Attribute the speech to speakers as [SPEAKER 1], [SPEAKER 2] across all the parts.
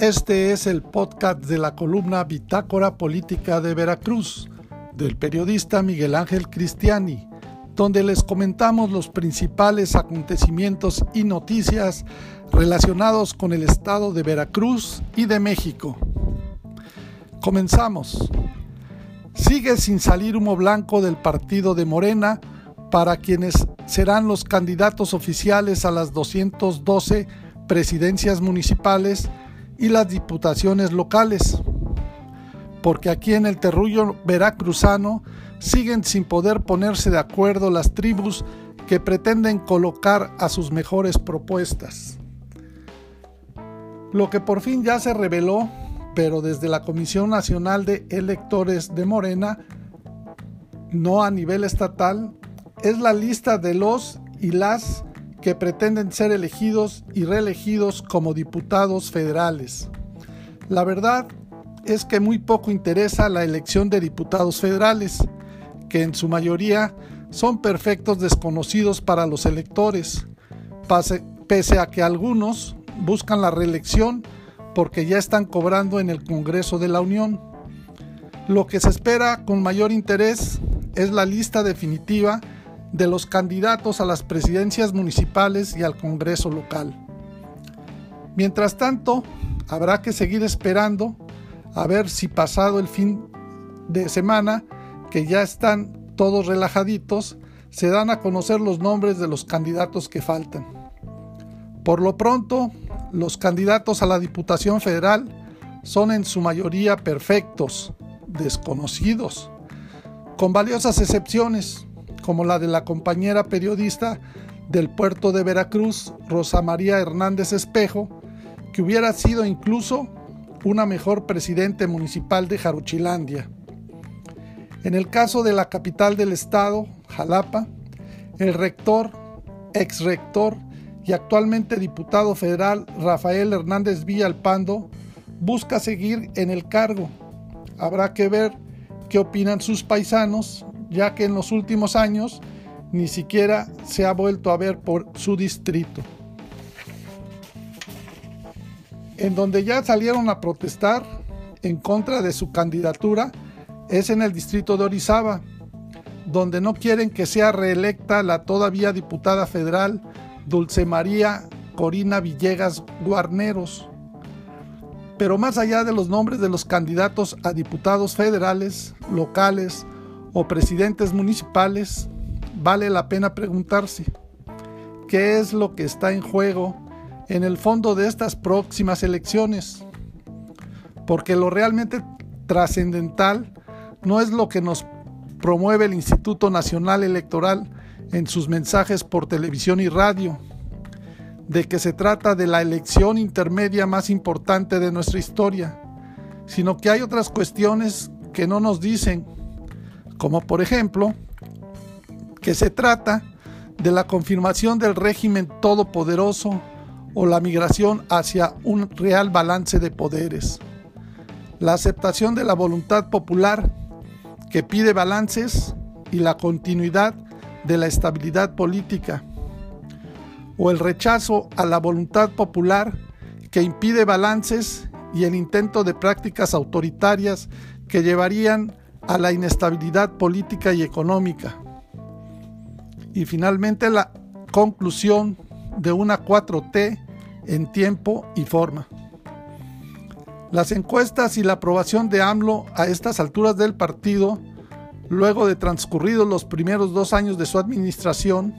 [SPEAKER 1] Este es el podcast de la columna Bitácora Política de Veracruz del periodista Miguel Ángel Cristiani, donde les comentamos los principales acontecimientos y noticias relacionados con el estado de Veracruz y de México. Comenzamos. Sigue sin salir humo blanco del partido de Morena para quienes serán los candidatos oficiales a las 212 presidencias municipales y las diputaciones locales, porque aquí en el terrullo veracruzano siguen sin poder ponerse de acuerdo las tribus que pretenden colocar a sus mejores propuestas. Lo que por fin ya se reveló, pero desde la Comisión Nacional de Electores de Morena, no a nivel estatal, es la lista de los y las que pretenden ser elegidos y reelegidos como diputados federales. La verdad es que muy poco interesa la elección de diputados federales, que en su mayoría son perfectos desconocidos para los electores, pese a que algunos buscan la reelección porque ya están cobrando en el Congreso de la Unión. Lo que se espera con mayor interés es la lista definitiva de los candidatos a las presidencias municipales y al Congreso local. Mientras tanto, habrá que seguir esperando a ver si pasado el fin de semana, que ya están todos relajaditos, se dan a conocer los nombres de los candidatos que faltan. Por lo pronto, los candidatos a la Diputación Federal son en su mayoría perfectos, desconocidos, con valiosas excepciones como la de la compañera periodista del puerto de Veracruz, Rosa María Hernández Espejo, que hubiera sido incluso una mejor presidente municipal de Jaruchilandia. En el caso de la capital del estado, Jalapa, el rector, ex rector y actualmente diputado federal Rafael Hernández Villalpando busca seguir en el cargo. Habrá que ver qué opinan sus paisanos ya que en los últimos años ni siquiera se ha vuelto a ver por su distrito. En donde ya salieron a protestar en contra de su candidatura es en el distrito de Orizaba, donde no quieren que sea reelecta la todavía diputada federal Dulce María Corina Villegas Guarneros. Pero más allá de los nombres de los candidatos a diputados federales, locales o presidentes municipales, vale la pena preguntarse qué es lo que está en juego en el fondo de estas próximas elecciones. Porque lo realmente trascendental no es lo que nos promueve el Instituto Nacional Electoral en sus mensajes por televisión y radio, de que se trata de la elección intermedia más importante de nuestra historia, sino que hay otras cuestiones que no nos dicen como por ejemplo que se trata de la confirmación del régimen todopoderoso o la migración hacia un real balance de poderes, la aceptación de la voluntad popular que pide balances y la continuidad de la estabilidad política, o el rechazo a la voluntad popular que impide balances y el intento de prácticas autoritarias que llevarían a la inestabilidad política y económica. Y finalmente la conclusión de una 4T en tiempo y forma. Las encuestas y la aprobación de AMLO a estas alturas del partido, luego de transcurridos los primeros dos años de su administración,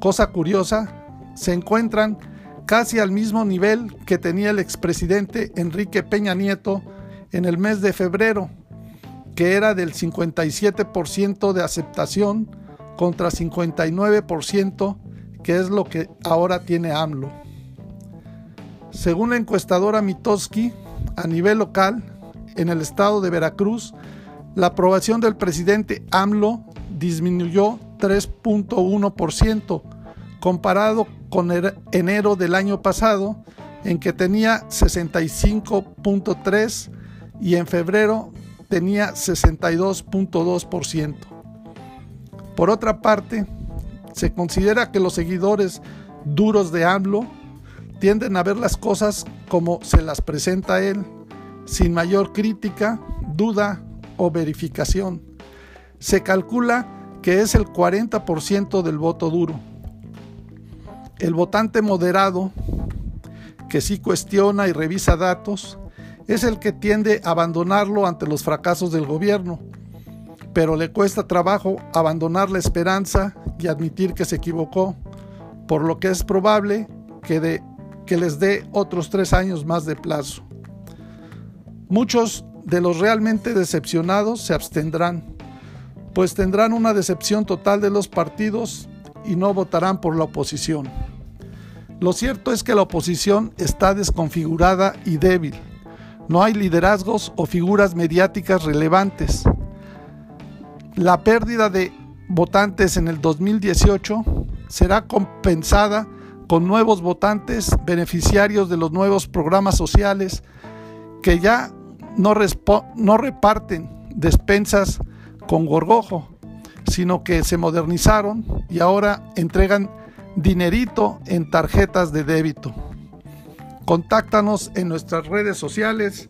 [SPEAKER 1] cosa curiosa, se encuentran casi al mismo nivel que tenía el expresidente Enrique Peña Nieto en el mes de febrero, que era del 57% de aceptación contra 59% que es lo que ahora tiene AMLO. Según la encuestadora Mitoski, a nivel local, en el estado de Veracruz, la aprobación del presidente AMLO disminuyó 3.1% comparado con enero del año pasado, en que tenía 65.3 y en febrero tenía 62.2%. Por otra parte, se considera que los seguidores duros de AMLO tienden a ver las cosas como se las presenta él, sin mayor crítica, duda o verificación. Se calcula que es el 40% del voto duro. El votante moderado, que sí cuestiona y revisa datos, es el que tiende a abandonarlo ante los fracasos del gobierno, pero le cuesta trabajo abandonar la esperanza y admitir que se equivocó, por lo que es probable que, de, que les dé otros tres años más de plazo. Muchos de los realmente decepcionados se abstendrán, pues tendrán una decepción total de los partidos y no votarán por la oposición. Lo cierto es que la oposición está desconfigurada y débil. No hay liderazgos o figuras mediáticas relevantes. La pérdida de votantes en el 2018 será compensada con nuevos votantes beneficiarios de los nuevos programas sociales que ya no, reparten despensas con gorgojo, sino que se modernizaron y ahora entregan dinerito en tarjetas de débito. Contáctanos en nuestras redes sociales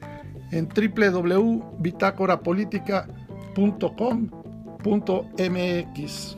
[SPEAKER 1] en www.bitácorapolítica.com.mx.